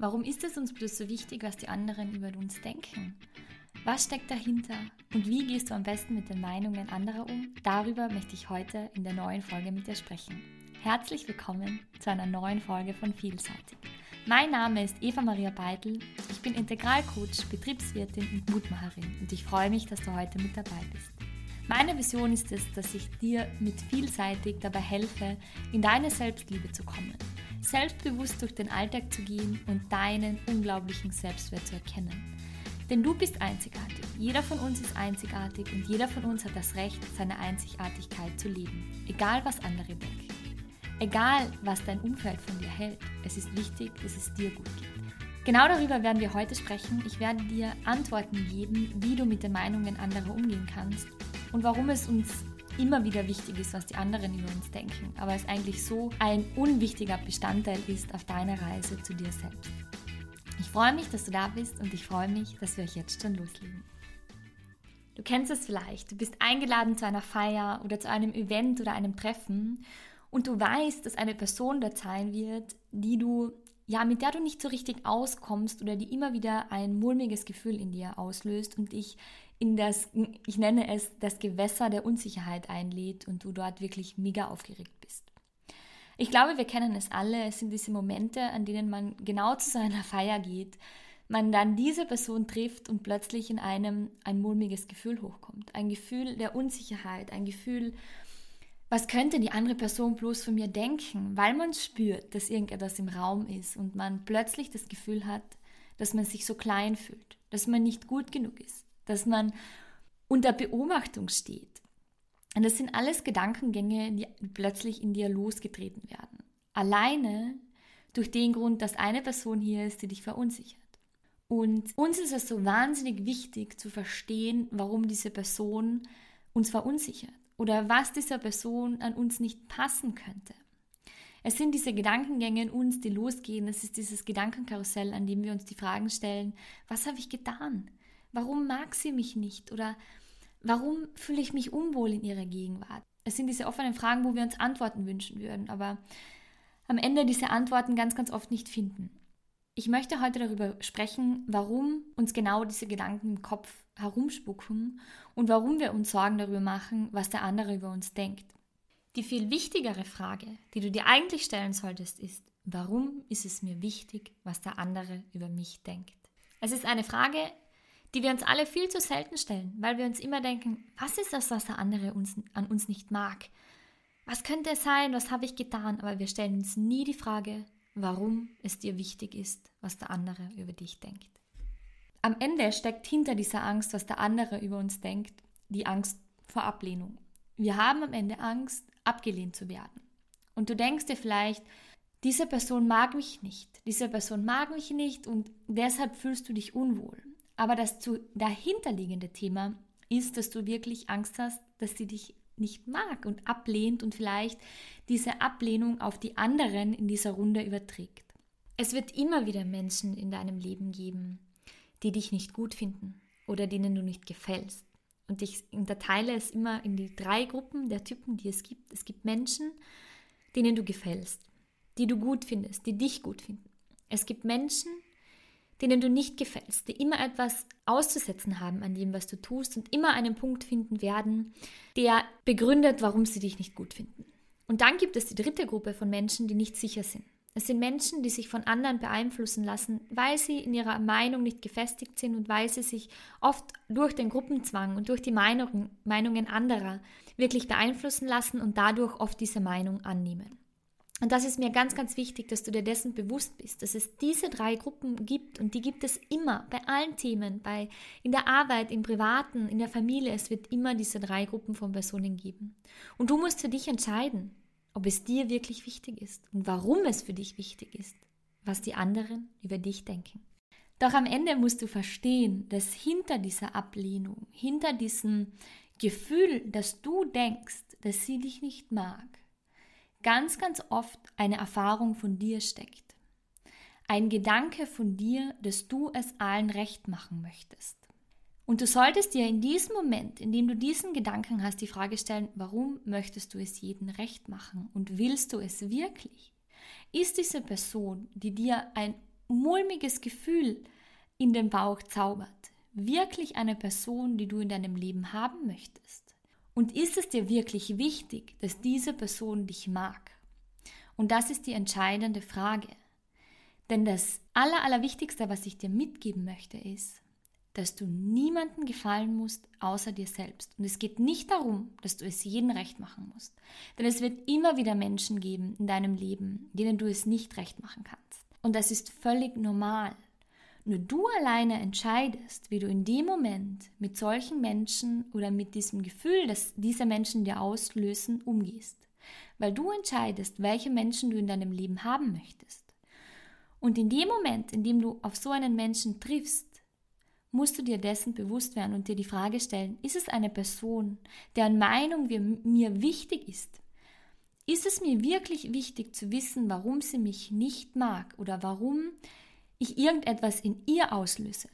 Warum ist es uns bloß so wichtig, was die anderen über uns denken? Was steckt dahinter und wie gehst du am besten mit den Meinungen anderer um? Darüber möchte ich heute in der neuen Folge mit dir sprechen. Herzlich willkommen zu einer neuen Folge von Vielseitig. Mein Name ist Eva Maria Beitel, ich bin Integralcoach, Betriebswirtin und Mutmacherin und ich freue mich, dass du heute mit dabei bist. Meine Vision ist es, dass ich dir mit Vielseitig dabei helfe, in deine Selbstliebe zu kommen selbstbewusst durch den Alltag zu gehen und deinen unglaublichen Selbstwert zu erkennen. Denn du bist einzigartig. Jeder von uns ist einzigartig und jeder von uns hat das Recht, seine Einzigartigkeit zu leben. Egal was andere denken. Egal was dein Umfeld von dir hält. Es ist wichtig, dass es dir gut geht. Genau darüber werden wir heute sprechen. Ich werde dir Antworten geben, wie du mit den Meinungen anderer umgehen kannst und warum es uns immer wieder wichtig ist, was die anderen über uns denken, aber es eigentlich so ein unwichtiger Bestandteil ist auf deiner Reise zu dir selbst. Ich freue mich, dass du da bist und ich freue mich, dass wir euch jetzt schon loslegen. Du kennst es vielleicht, du bist eingeladen zu einer Feier oder zu einem Event oder einem Treffen und du weißt, dass eine Person dort sein wird, die du ja, mit der du nicht so richtig auskommst oder die immer wieder ein mulmiges Gefühl in dir auslöst und dich in das, ich nenne es, das Gewässer der Unsicherheit einlädt und du dort wirklich mega aufgeregt bist. Ich glaube, wir kennen es alle. Es sind diese Momente, an denen man genau zu seiner Feier geht, man dann diese Person trifft und plötzlich in einem ein mulmiges Gefühl hochkommt. Ein Gefühl der Unsicherheit, ein Gefühl, was könnte die andere Person bloß von mir denken, weil man spürt, dass irgendetwas im Raum ist und man plötzlich das Gefühl hat, dass man sich so klein fühlt, dass man nicht gut genug ist, dass man unter Beobachtung steht. Und das sind alles Gedankengänge, die plötzlich in dir losgetreten werden. Alleine durch den Grund, dass eine Person hier ist, die dich verunsichert. Und uns ist es so wahnsinnig wichtig zu verstehen, warum diese Person uns verunsichert oder was dieser Person an uns nicht passen könnte. Es sind diese Gedankengänge in uns, die losgehen. Es ist dieses Gedankenkarussell, an dem wir uns die Fragen stellen, was habe ich getan? Warum mag sie mich nicht? Oder warum fühle ich mich unwohl in ihrer Gegenwart? Es sind diese offenen Fragen, wo wir uns Antworten wünschen würden, aber am Ende diese Antworten ganz, ganz oft nicht finden. Ich möchte heute darüber sprechen, warum uns genau diese Gedanken im Kopf herumspucken und warum wir uns Sorgen darüber machen, was der andere über uns denkt. Die viel wichtigere Frage, die du dir eigentlich stellen solltest, ist, warum ist es mir wichtig, was der andere über mich denkt? Es ist eine Frage, die wir uns alle viel zu selten stellen, weil wir uns immer denken, was ist das, was der andere uns, an uns nicht mag? Was könnte es sein? Was habe ich getan? Aber wir stellen uns nie die Frage, warum es dir wichtig ist, was der andere über dich denkt. Am Ende steckt hinter dieser Angst, was der andere über uns denkt, die Angst vor Ablehnung. Wir haben am Ende Angst, abgelehnt zu werden. Und du denkst dir vielleicht, diese Person mag mich nicht, diese Person mag mich nicht und deshalb fühlst du dich unwohl. Aber das dahinterliegende Thema ist, dass du wirklich Angst hast, dass sie dich nicht mag und ablehnt und vielleicht diese Ablehnung auf die anderen in dieser Runde überträgt. Es wird immer wieder Menschen in deinem Leben geben, die dich nicht gut finden oder denen du nicht gefällst. Und ich unterteile es immer in die drei Gruppen der Typen, die es gibt. Es gibt Menschen, denen du gefällst, die du gut findest, die dich gut finden. Es gibt Menschen, denen du nicht gefällst, die immer etwas auszusetzen haben an dem, was du tust und immer einen Punkt finden werden, der begründet, warum sie dich nicht gut finden. Und dann gibt es die dritte Gruppe von Menschen, die nicht sicher sind. Es sind Menschen, die sich von anderen beeinflussen lassen, weil sie in ihrer Meinung nicht gefestigt sind und weil sie sich oft durch den Gruppenzwang und durch die Meinung, Meinungen anderer wirklich beeinflussen lassen und dadurch oft diese Meinung annehmen. Und das ist mir ganz, ganz wichtig, dass du dir dessen bewusst bist, dass es diese drei Gruppen gibt und die gibt es immer bei allen Themen, bei in der Arbeit, im Privaten, in der Familie. Es wird immer diese drei Gruppen von Personen geben. Und du musst für dich entscheiden, ob es dir wirklich wichtig ist und warum es für dich wichtig ist, was die anderen über dich denken. Doch am Ende musst du verstehen, dass hinter dieser Ablehnung, hinter diesem Gefühl, dass du denkst, dass sie dich nicht mag, ganz, ganz oft eine Erfahrung von dir steckt. Ein Gedanke von dir, dass du es allen recht machen möchtest. Und du solltest dir in diesem Moment, in dem du diesen Gedanken hast, die Frage stellen, warum möchtest du es jedem recht machen und willst du es wirklich? Ist diese Person, die dir ein mulmiges Gefühl in den Bauch zaubert? Wirklich eine Person, die du in deinem Leben haben möchtest? Und ist es dir wirklich wichtig, dass diese Person dich mag? Und das ist die entscheidende Frage. Denn das Aller, Allerwichtigste, was ich dir mitgeben möchte, ist, dass du niemanden gefallen musst, außer dir selbst. Und es geht nicht darum, dass du es jedem recht machen musst. Denn es wird immer wieder Menschen geben in deinem Leben, denen du es nicht recht machen kannst. Und das ist völlig normal. Nur du alleine entscheidest, wie du in dem Moment mit solchen Menschen oder mit diesem Gefühl, das diese Menschen dir auslösen, umgehst. Weil du entscheidest, welche Menschen du in deinem Leben haben möchtest. Und in dem Moment, in dem du auf so einen Menschen triffst, musst du dir dessen bewusst werden und dir die Frage stellen, ist es eine Person, deren Meinung mir wichtig ist? Ist es mir wirklich wichtig zu wissen, warum sie mich nicht mag oder warum ich irgendetwas in ihr auslöse?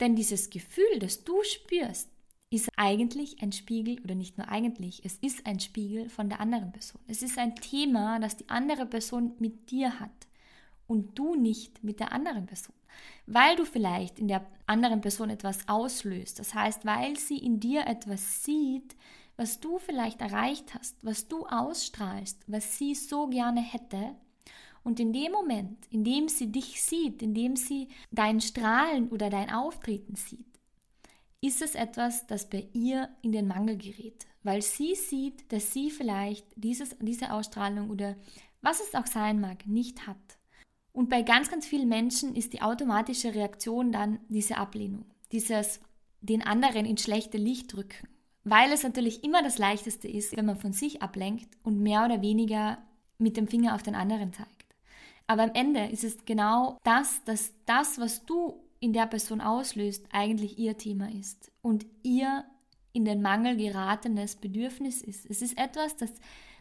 Denn dieses Gefühl, das du spürst, ist eigentlich ein Spiegel oder nicht nur eigentlich, es ist ein Spiegel von der anderen Person. Es ist ein Thema, das die andere Person mit dir hat und du nicht mit der anderen Person. Weil du vielleicht in der anderen Person etwas auslöst. Das heißt, weil sie in dir etwas sieht, was du vielleicht erreicht hast, was du ausstrahlst, was sie so gerne hätte. Und in dem Moment, in dem sie dich sieht, in dem sie dein Strahlen oder dein Auftreten sieht, ist es etwas, das bei ihr in den Mangel gerät, weil sie sieht, dass sie vielleicht dieses, diese Ausstrahlung oder was es auch sein mag, nicht hat. Und bei ganz, ganz vielen Menschen ist die automatische Reaktion dann diese Ablehnung, dieses den anderen ins schlechte Licht drücken, weil es natürlich immer das Leichteste ist, wenn man von sich ablenkt und mehr oder weniger mit dem Finger auf den anderen zeigt. Aber am Ende ist es genau das, dass das, was du in der Person auslöst, eigentlich ihr Thema ist und ihr in den Mangel geratenes Bedürfnis ist. Es ist etwas, das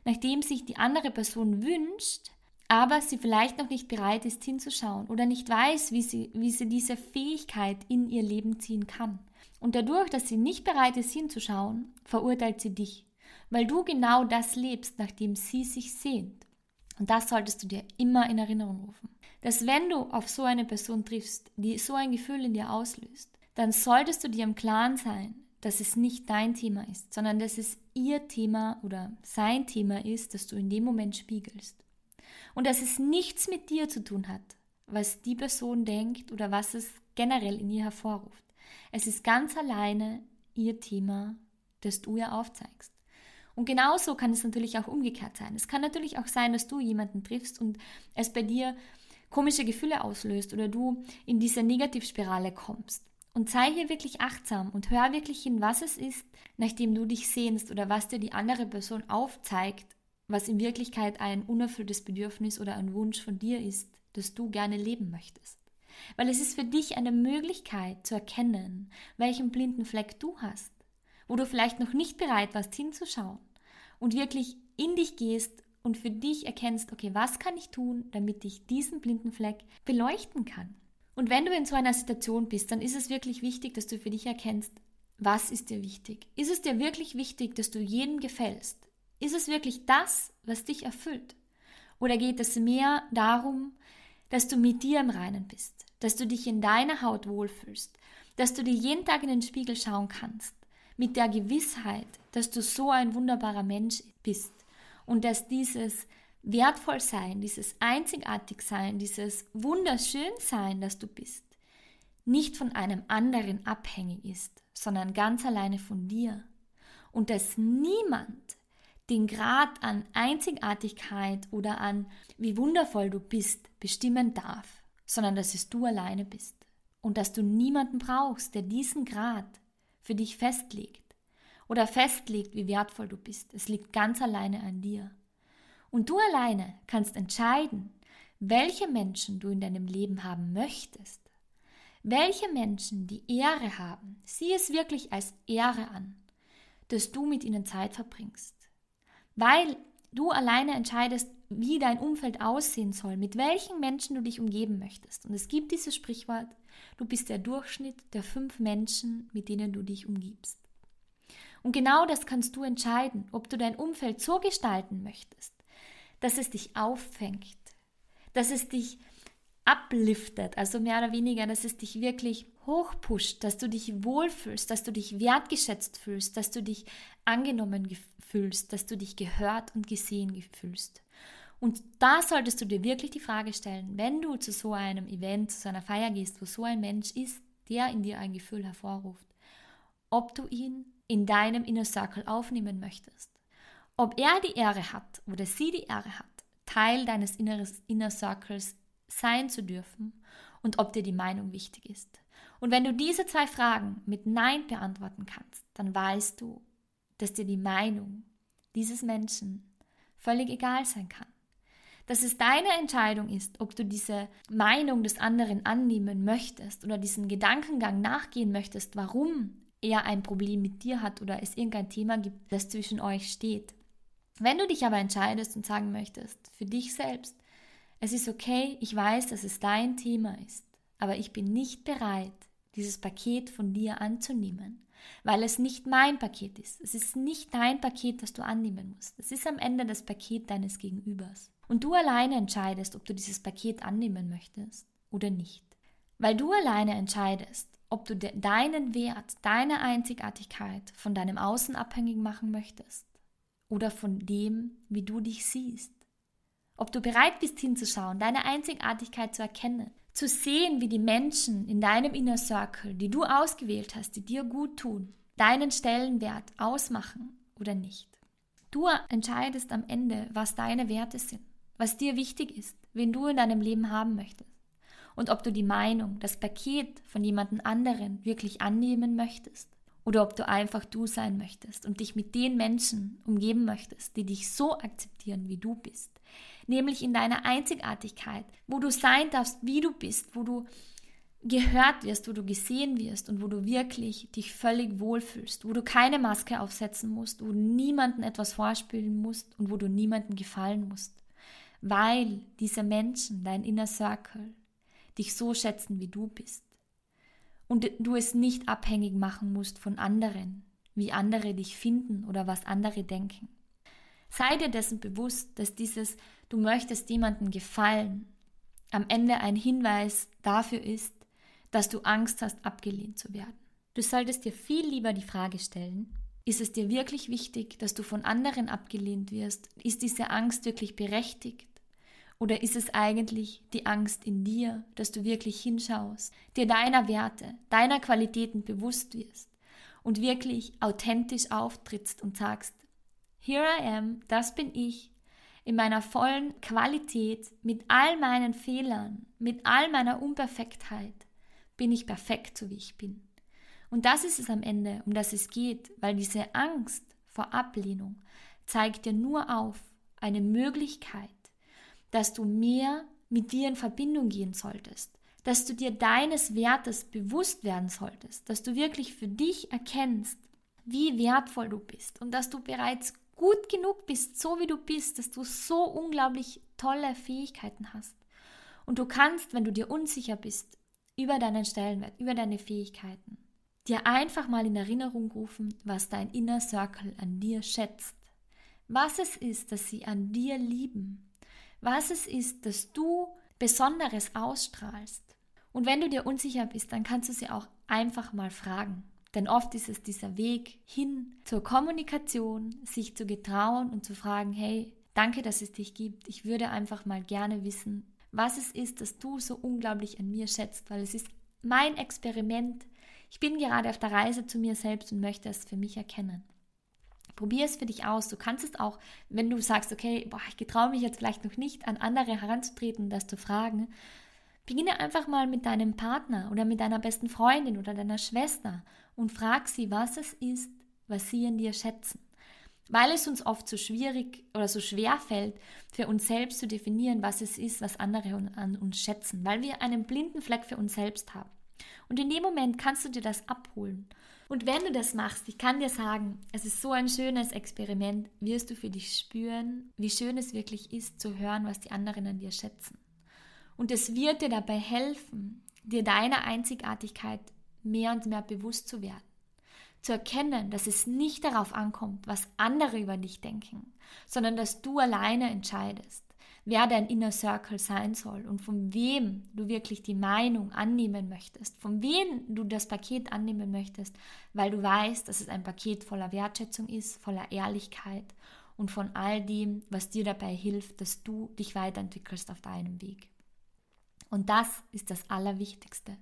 nachdem sich die andere Person wünscht, aber sie vielleicht noch nicht bereit ist hinzuschauen oder nicht weiß, wie sie, wie sie diese Fähigkeit in ihr Leben ziehen kann. Und dadurch, dass sie nicht bereit ist hinzuschauen, verurteilt sie dich, weil du genau das lebst, nachdem sie sich sehnt. Und das solltest du dir immer in Erinnerung rufen. Dass wenn du auf so eine Person triffst, die so ein Gefühl in dir auslöst, dann solltest du dir im Klaren sein, dass es nicht dein Thema ist, sondern dass es ihr Thema oder sein Thema ist, das du in dem Moment spiegelst und dass es nichts mit dir zu tun hat, was die Person denkt oder was es generell in ihr hervorruft. Es ist ganz alleine ihr Thema, das du ihr aufzeigst. Und genauso kann es natürlich auch umgekehrt sein. Es kann natürlich auch sein, dass du jemanden triffst und es bei dir komische Gefühle auslöst oder du in diese Negativspirale kommst. Und sei hier wirklich achtsam und hör wirklich hin, was es ist, nachdem du dich sehnst oder was dir die andere Person aufzeigt, was in Wirklichkeit ein unerfülltes Bedürfnis oder ein Wunsch von dir ist, das du gerne leben möchtest. Weil es ist für dich eine Möglichkeit zu erkennen, welchen blinden Fleck du hast, wo du vielleicht noch nicht bereit warst hinzuschauen und wirklich in dich gehst und für dich erkennst, okay, was kann ich tun, damit ich diesen blinden Fleck beleuchten kann. Und wenn du in so einer Situation bist, dann ist es wirklich wichtig, dass du für dich erkennst, was ist dir wichtig? Ist es dir wirklich wichtig, dass du jedem gefällst? Ist es wirklich das, was dich erfüllt? Oder geht es mehr darum, dass du mit dir im Reinen bist, dass du dich in deiner Haut wohlfühlst, dass du dir jeden Tag in den Spiegel schauen kannst, mit der Gewissheit, dass du so ein wunderbarer Mensch bist und dass dieses Wertvollsein, dieses Einzigartigsein, dieses Wunderschönsein, das du bist, nicht von einem anderen abhängig ist, sondern ganz alleine von dir. Und dass niemand den Grad an Einzigartigkeit oder an wie wundervoll du bist bestimmen darf, sondern dass es du alleine bist und dass du niemanden brauchst, der diesen Grad für dich festlegt oder festlegt, wie wertvoll du bist. Es liegt ganz alleine an dir. Und du alleine kannst entscheiden, welche Menschen du in deinem Leben haben möchtest. Welche Menschen die Ehre haben, sieh es wirklich als Ehre an, dass du mit ihnen Zeit verbringst weil du alleine entscheidest, wie dein Umfeld aussehen soll, mit welchen Menschen du dich umgeben möchtest. Und es gibt dieses Sprichwort, du bist der Durchschnitt der fünf Menschen, mit denen du dich umgibst. Und genau das kannst du entscheiden, ob du dein Umfeld so gestalten möchtest, dass es dich auffängt, dass es dich upliftet, also mehr oder weniger, dass es dich wirklich hochpusht, dass du dich wohlfühlst, dass du dich wertgeschätzt fühlst, dass du dich angenommen fühlst, dass du dich gehört und gesehen fühlst. Und da solltest du dir wirklich die Frage stellen, wenn du zu so einem Event, zu so einer Feier gehst, wo so ein Mensch ist, der in dir ein Gefühl hervorruft, ob du ihn in deinem Inner Circle aufnehmen möchtest. Ob er die Ehre hat oder sie die Ehre hat, Teil deines Inner Circles sein zu dürfen und ob dir die Meinung wichtig ist. Und wenn du diese zwei Fragen mit Nein beantworten kannst, dann weißt du, dass dir die Meinung dieses Menschen völlig egal sein kann. Dass es deine Entscheidung ist, ob du diese Meinung des anderen annehmen möchtest oder diesen Gedankengang nachgehen möchtest, warum er ein Problem mit dir hat oder es irgendein Thema gibt, das zwischen euch steht. Wenn du dich aber entscheidest und sagen möchtest, für dich selbst, es ist okay, ich weiß, dass es dein Thema ist, aber ich bin nicht bereit, dieses Paket von dir anzunehmen, weil es nicht mein Paket ist. Es ist nicht dein Paket, das du annehmen musst. Es ist am Ende das Paket deines Gegenübers. Und du alleine entscheidest, ob du dieses Paket annehmen möchtest oder nicht. Weil du alleine entscheidest, ob du de deinen Wert, deine Einzigartigkeit von deinem Außen abhängig machen möchtest oder von dem, wie du dich siehst. Ob du bereit bist hinzuschauen, deine Einzigartigkeit zu erkennen, zu sehen, wie die Menschen in deinem Inner Circle, die du ausgewählt hast, die dir gut tun, deinen Stellenwert ausmachen oder nicht. Du entscheidest am Ende, was deine Werte sind, was dir wichtig ist, wen du in deinem Leben haben möchtest. Und ob du die Meinung, das Paket von jemandem anderen wirklich annehmen möchtest oder ob du einfach du sein möchtest und dich mit den Menschen umgeben möchtest, die dich so akzeptieren, wie du bist, nämlich in deiner Einzigartigkeit, wo du sein darfst, wie du bist, wo du gehört wirst, wo du gesehen wirst und wo du wirklich dich völlig wohlfühlst, wo du keine Maske aufsetzen musst, wo du niemanden etwas vorspielen musst und wo du niemandem gefallen musst, weil diese Menschen, dein Inner Circle, dich so schätzen, wie du bist. Und du es nicht abhängig machen musst von anderen, wie andere dich finden oder was andere denken. Sei dir dessen bewusst, dass dieses Du möchtest jemandem gefallen am Ende ein Hinweis dafür ist, dass du Angst hast, abgelehnt zu werden. Du solltest dir viel lieber die Frage stellen, ist es dir wirklich wichtig, dass du von anderen abgelehnt wirst? Ist diese Angst wirklich berechtigt? Oder ist es eigentlich die Angst in dir, dass du wirklich hinschaust, dir deiner Werte, deiner Qualitäten bewusst wirst und wirklich authentisch auftrittst und sagst, Here I am, das bin ich, in meiner vollen Qualität, mit all meinen Fehlern, mit all meiner Unperfektheit, bin ich perfekt, so wie ich bin. Und das ist es am Ende, um das es geht, weil diese Angst vor Ablehnung zeigt dir nur auf eine Möglichkeit, dass du mehr mit dir in Verbindung gehen solltest, dass du dir deines Wertes bewusst werden solltest, dass du wirklich für dich erkennst, wie wertvoll du bist und dass du bereits gut genug bist, so wie du bist, dass du so unglaublich tolle Fähigkeiten hast. Und du kannst, wenn du dir unsicher bist über deinen Stellenwert, über deine Fähigkeiten, dir einfach mal in Erinnerung rufen, was dein Inner Circle an dir schätzt, was es ist, dass sie an dir lieben, was es ist, dass du Besonderes ausstrahlst. Und wenn du dir unsicher bist, dann kannst du sie auch einfach mal fragen. Denn oft ist es dieser Weg hin zur Kommunikation, sich zu getrauen und zu fragen, hey, danke, dass es dich gibt. Ich würde einfach mal gerne wissen, was es ist, dass du so unglaublich an mir schätzt, weil es ist mein Experiment. Ich bin gerade auf der Reise zu mir selbst und möchte es für mich erkennen. Probier es für dich aus. Du kannst es auch, wenn du sagst, okay, boah, ich getraue mich jetzt vielleicht noch nicht, an andere heranzutreten, das zu fragen. Beginne einfach mal mit deinem Partner oder mit deiner besten Freundin oder deiner Schwester und frag sie, was es ist, was sie an dir schätzen. Weil es uns oft so schwierig oder so schwer fällt, für uns selbst zu definieren, was es ist, was andere an uns schätzen, weil wir einen blinden Fleck für uns selbst haben. Und in dem Moment kannst du dir das abholen und wenn du das machst, ich kann dir sagen, es ist so ein schönes Experiment, wirst du für dich spüren, wie schön es wirklich ist zu hören, was die anderen an dir schätzen. Und es wird dir dabei helfen, dir deiner Einzigartigkeit mehr und mehr bewusst zu werden. Zu erkennen, dass es nicht darauf ankommt, was andere über dich denken, sondern dass du alleine entscheidest, wer dein Inner Circle sein soll und von wem du wirklich die Meinung annehmen möchtest, von wem du das Paket annehmen möchtest, weil du weißt, dass es ein Paket voller Wertschätzung ist, voller Ehrlichkeit und von all dem, was dir dabei hilft, dass du dich weiterentwickelst auf deinem Weg. Und das ist das Allerwichtigste.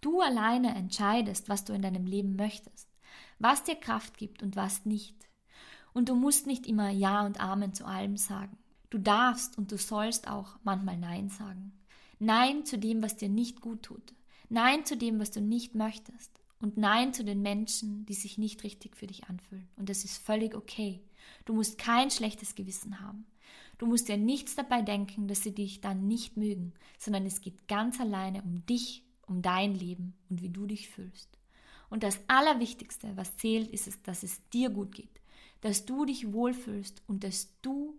Du alleine entscheidest, was du in deinem Leben möchtest, was dir Kraft gibt und was nicht. Und du musst nicht immer Ja und Amen zu allem sagen. Du darfst und du sollst auch manchmal Nein sagen. Nein zu dem, was dir nicht gut tut. Nein zu dem, was du nicht möchtest. Und Nein zu den Menschen, die sich nicht richtig für dich anfühlen. Und das ist völlig okay. Du musst kein schlechtes Gewissen haben. Du musst dir nichts dabei denken, dass sie dich dann nicht mögen, sondern es geht ganz alleine um dich, um dein Leben und wie du dich fühlst. Und das Allerwichtigste, was zählt, ist es, dass es dir gut geht, dass du dich wohlfühlst und dass du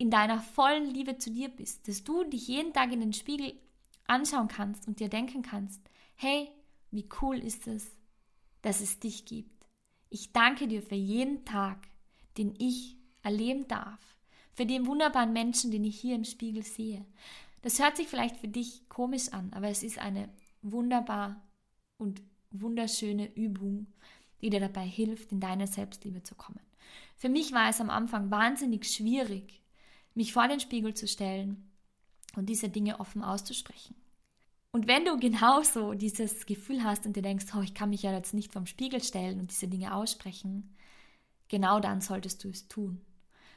in deiner vollen Liebe zu dir bist, dass du dich jeden Tag in den Spiegel anschauen kannst und dir denken kannst, hey, wie cool ist es, dass es dich gibt. Ich danke dir für jeden Tag, den ich erleben darf, für den wunderbaren Menschen, den ich hier im Spiegel sehe. Das hört sich vielleicht für dich komisch an, aber es ist eine wunderbar und wunderschöne Übung, die dir dabei hilft, in deine Selbstliebe zu kommen. Für mich war es am Anfang wahnsinnig schwierig, mich vor den Spiegel zu stellen und diese Dinge offen auszusprechen. Und wenn du genauso dieses Gefühl hast und dir denkst, oh, ich kann mich ja jetzt nicht vom Spiegel stellen und diese Dinge aussprechen, genau dann solltest du es tun.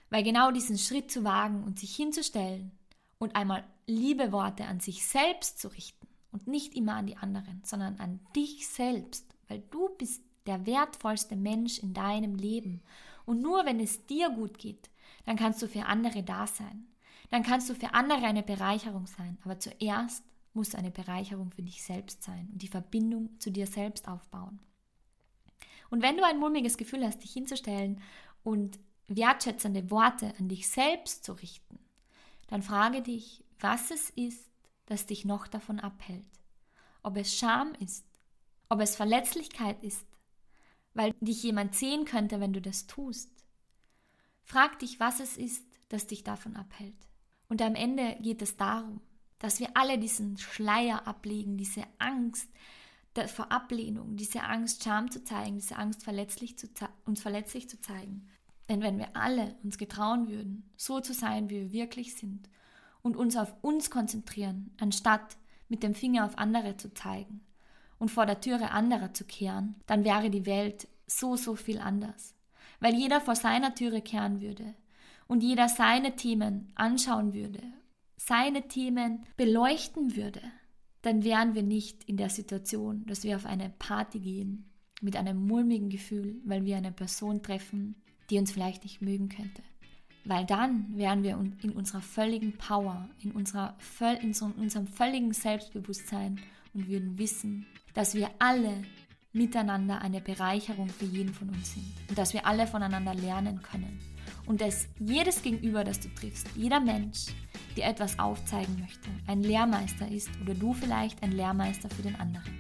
Weil genau diesen Schritt zu wagen und sich hinzustellen und einmal liebe Worte an sich selbst zu richten und nicht immer an die anderen, sondern an dich selbst, weil du bist der wertvollste Mensch in deinem Leben. Und nur wenn es dir gut geht, dann kannst du für andere da sein. Dann kannst du für andere eine Bereicherung sein. Aber zuerst muss eine Bereicherung für dich selbst sein und die Verbindung zu dir selbst aufbauen. Und wenn du ein mulmiges Gefühl hast, dich hinzustellen und wertschätzende Worte an dich selbst zu richten, dann frage dich, was es ist, das dich noch davon abhält. Ob es Scham ist, ob es Verletzlichkeit ist, weil dich jemand sehen könnte, wenn du das tust, Frag dich, was es ist, das dich davon abhält. Und am Ende geht es darum, dass wir alle diesen Schleier ablegen, diese Angst vor Ablehnung, diese Angst, Scham zu zeigen, diese Angst, verletzlich zu uns verletzlich zu zeigen. Denn wenn wir alle uns getrauen würden, so zu sein, wie wir wirklich sind, und uns auf uns konzentrieren, anstatt mit dem Finger auf andere zu zeigen und vor der Türe anderer zu kehren, dann wäre die Welt so, so viel anders weil jeder vor seiner Türe kehren würde und jeder seine Themen anschauen würde, seine Themen beleuchten würde, dann wären wir nicht in der Situation, dass wir auf eine Party gehen mit einem mulmigen Gefühl, weil wir eine Person treffen, die uns vielleicht nicht mögen könnte. Weil dann wären wir in unserer völligen Power, in, unserer, in unserem völligen Selbstbewusstsein und würden wissen, dass wir alle miteinander eine Bereicherung für jeden von uns sind und dass wir alle voneinander lernen können. Und dass jedes Gegenüber, das du triffst, jeder Mensch dir etwas aufzeigen möchte, ein Lehrmeister ist oder du vielleicht ein Lehrmeister für den anderen.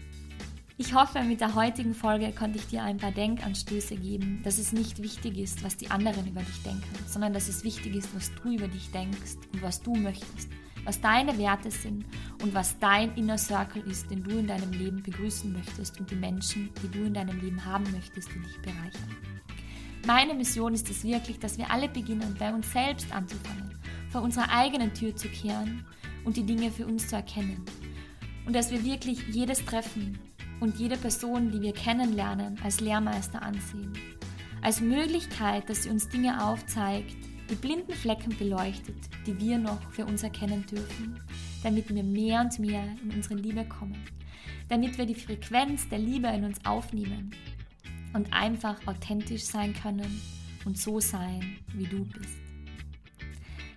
Ich hoffe, mit der heutigen Folge konnte ich dir ein paar Denkanstöße geben, dass es nicht wichtig ist, was die anderen über dich denken, sondern dass es wichtig ist, was du über dich denkst und was du möchtest was deine Werte sind und was dein Inner Circle ist, den du in deinem Leben begrüßen möchtest und die Menschen, die du in deinem Leben haben möchtest, die dich bereichern. Meine Mission ist es wirklich, dass wir alle beginnen, bei uns selbst anzufangen, vor unserer eigenen Tür zu kehren und die Dinge für uns zu erkennen. Und dass wir wirklich jedes Treffen und jede Person, die wir kennenlernen, als Lehrmeister ansehen. Als Möglichkeit, dass sie uns Dinge aufzeigt, die blinden Flecken beleuchtet, die wir noch für uns erkennen dürfen, damit wir mehr und mehr in unsere Liebe kommen, damit wir die Frequenz der Liebe in uns aufnehmen und einfach authentisch sein können und so sein, wie du bist.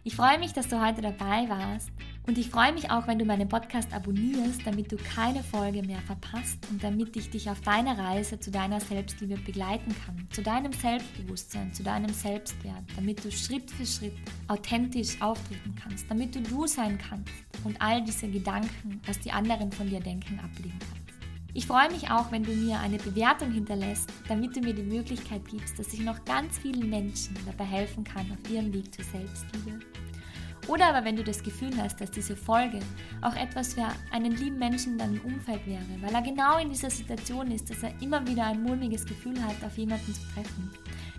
Ich freue mich, dass du heute dabei warst und ich freue mich auch, wenn du meinen Podcast abonnierst, damit du keine Folge mehr verpasst und damit ich dich auf deiner Reise zu deiner Selbstliebe begleiten kann, zu deinem Selbstbewusstsein, zu deinem Selbstwert, damit du Schritt für Schritt authentisch auftreten kannst, damit du du sein kannst und all diese Gedanken, was die anderen von dir denken, ablegen kannst. Ich freue mich auch, wenn du mir eine Bewertung hinterlässt, damit du mir die Möglichkeit gibst, dass ich noch ganz vielen Menschen dabei helfen kann auf ihrem Weg zur Selbstliebe Oder aber wenn du das Gefühl hast, dass diese Folge auch etwas für einen lieben Menschen in deinem Umfeld wäre, weil er genau in dieser Situation ist, dass er immer wieder ein mulmiges Gefühl hat, auf jemanden zu treffen,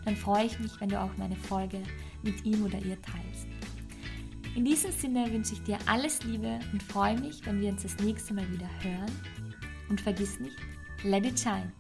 dann freue ich mich, wenn du auch meine Folge mit ihm oder ihr teilst. In diesem Sinne wünsche ich dir alles Liebe und freue mich, wenn wir uns das nächste Mal wieder hören. Und vergiss nicht, let it shine.